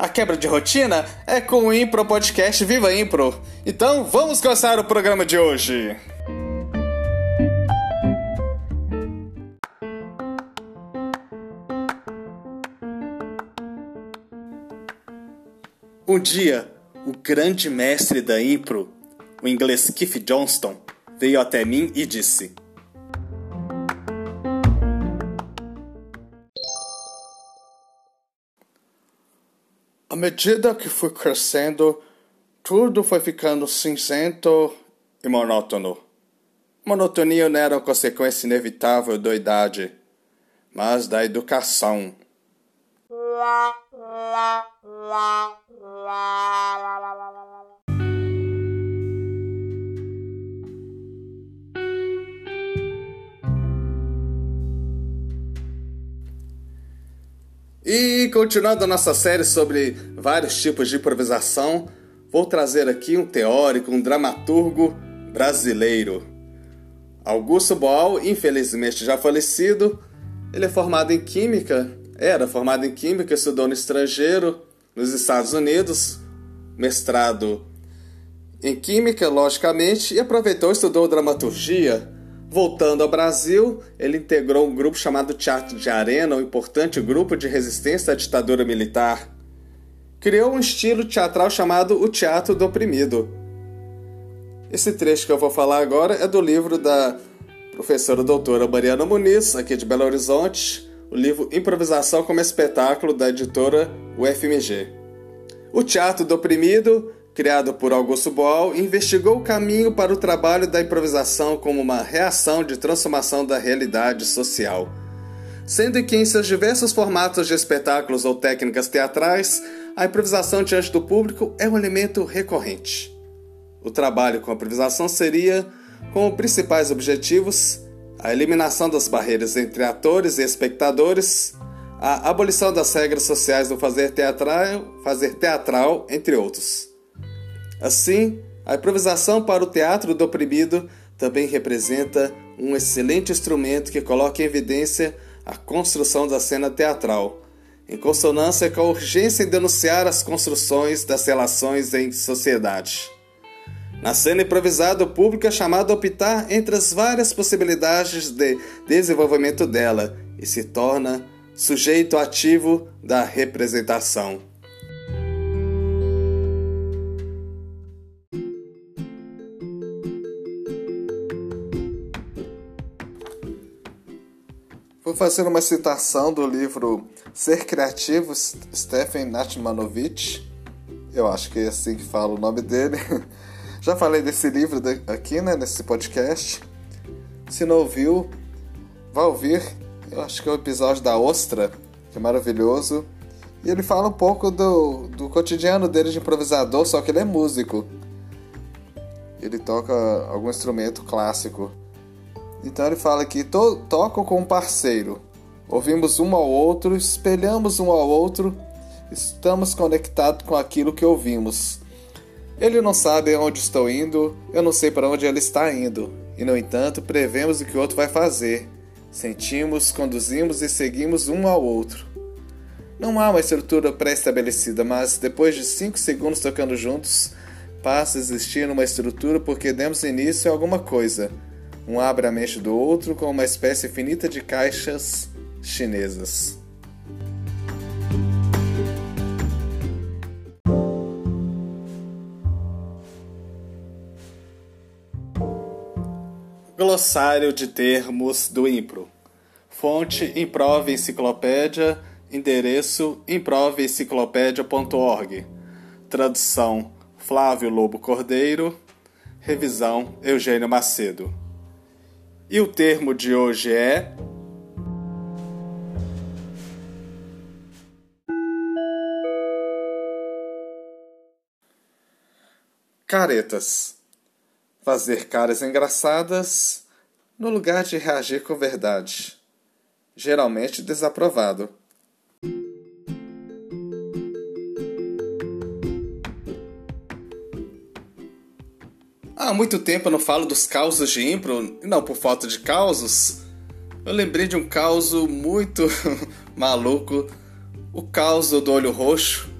A quebra de rotina é com o Impro Podcast Viva Impro. Então vamos começar o programa de hoje. Um dia, o grande mestre da Impro, o inglês Keith Johnston, veio até mim e disse: À medida que fui crescendo, tudo foi ficando cinzento e monótono. Monotonia não era consequência inevitável da idade, mas da educação. E continuando a nossa série sobre vários tipos de improvisação, vou trazer aqui um teórico, um dramaturgo brasileiro. Augusto Boal, infelizmente já falecido, ele é formado em Química, era formado em Química, estudou no estrangeiro, nos Estados Unidos, mestrado em Química, logicamente, e aproveitou e estudou dramaturgia Voltando ao Brasil, ele integrou um grupo chamado Teatro de Arena, um importante grupo de resistência à ditadura militar. Criou um estilo teatral chamado o Teatro do Oprimido. Esse trecho que eu vou falar agora é do livro da professora doutora Mariana Muniz, aqui de Belo Horizonte, o livro Improvisação como Espetáculo, da editora UFMG. O Teatro do Oprimido criado por Augusto Boal, investigou o caminho para o trabalho da improvisação como uma reação de transformação da realidade social. Sendo que em seus diversos formatos de espetáculos ou técnicas teatrais, a improvisação diante do público é um elemento recorrente. O trabalho com a improvisação seria, como principais objetivos, a eliminação das barreiras entre atores e espectadores, a abolição das regras sociais do fazer teatral, fazer teatral entre outros. Assim, a improvisação para o teatro do oprimido também representa um excelente instrumento que coloca em evidência a construção da cena teatral, em consonância com a urgência em denunciar as construções das relações em sociedade. Na cena improvisada, o público é chamado a optar entre as várias possibilidades de desenvolvimento dela e se torna sujeito ativo da representação. Fazer uma citação do livro Ser Criativo, Stephen Natmanovich. Eu acho que é assim que fala o nome dele. Já falei desse livro aqui, né, nesse podcast. Se não ouviu, vá ouvir. Eu acho que é o episódio da Ostra, que é maravilhoso. E ele fala um pouco do, do cotidiano dele de improvisador, só que ele é músico. Ele toca algum instrumento clássico. Então ele fala que to toco com um parceiro. Ouvimos um ao outro, espelhamos um ao outro, estamos conectados com aquilo que ouvimos. Ele não sabe onde estou indo, eu não sei para onde ele está indo, e no entanto prevemos o que o outro vai fazer. Sentimos, conduzimos e seguimos um ao outro. Não há uma estrutura pré-estabelecida, mas depois de cinco segundos tocando juntos, passa a existir uma estrutura porque demos início a alguma coisa um abre a mente do outro com uma espécie finita de caixas chinesas. Glossário de termos do Impro. Fonte Improve Enciclopédia. Endereço improveenciclopédia.org. Tradução Flávio Lobo Cordeiro. Revisão Eugênio Macedo. E o termo de hoje é. Caretas. Fazer caras engraçadas no lugar de reagir com verdade. Geralmente desaprovado. Há muito tempo eu não falo dos causos de impro, não por falta de causos. Eu lembrei de um caos muito maluco, o caos do olho roxo.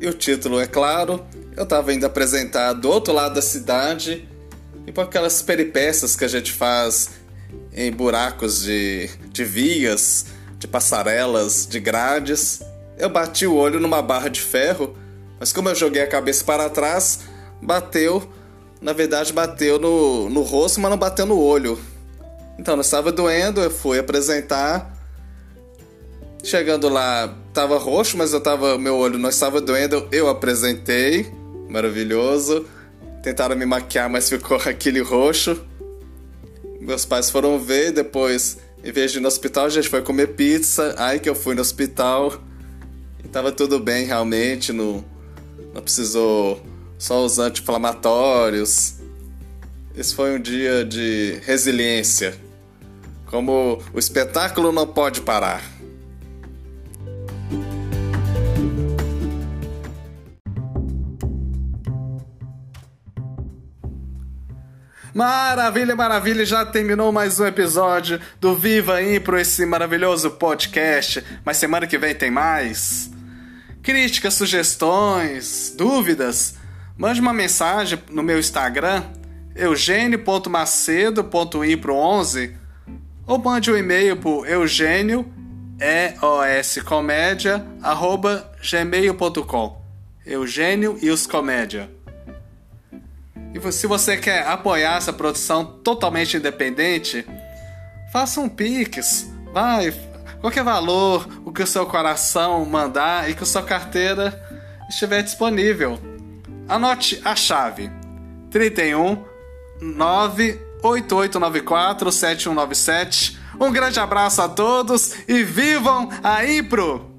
E o título é claro, eu estava indo apresentar do outro lado da cidade e por aquelas peripécias que a gente faz em buracos de, de vias, de passarelas, de grades, eu bati o olho numa barra de ferro, mas como eu joguei a cabeça para trás, bateu, na verdade bateu no, no rosto, mas não bateu no olho. Então não estava doendo, eu fui apresentar. Chegando lá, estava roxo, mas eu tava, meu olho não estava doendo, eu apresentei maravilhoso. Tentaram me maquiar, mas ficou aquele roxo. Meus pais foram ver, depois, em vez de ir no hospital, a gente foi comer pizza. Aí que eu fui no hospital. E tava tudo bem, realmente. Não, não precisou só os anti-inflamatórios. Esse foi um dia de resiliência. Como o espetáculo não pode parar. Maravilha, maravilha, já terminou mais um episódio do Viva Impro, esse maravilhoso podcast. Mas semana que vem tem mais. Críticas, sugestões, dúvidas? Mande uma mensagem no meu Instagram, eugênio.macedo.impro11 ou mande um e-mail por eugênio, eoscomédia, arroba gmail.com. Eugênio e os comédia. E se você quer apoiar essa produção totalmente independente, faça um Pix. Vai, qualquer valor, o que o seu coração mandar e que a sua carteira estiver disponível. Anote a chave: 31 98894 7197. Um grande abraço a todos e vivam a Impro!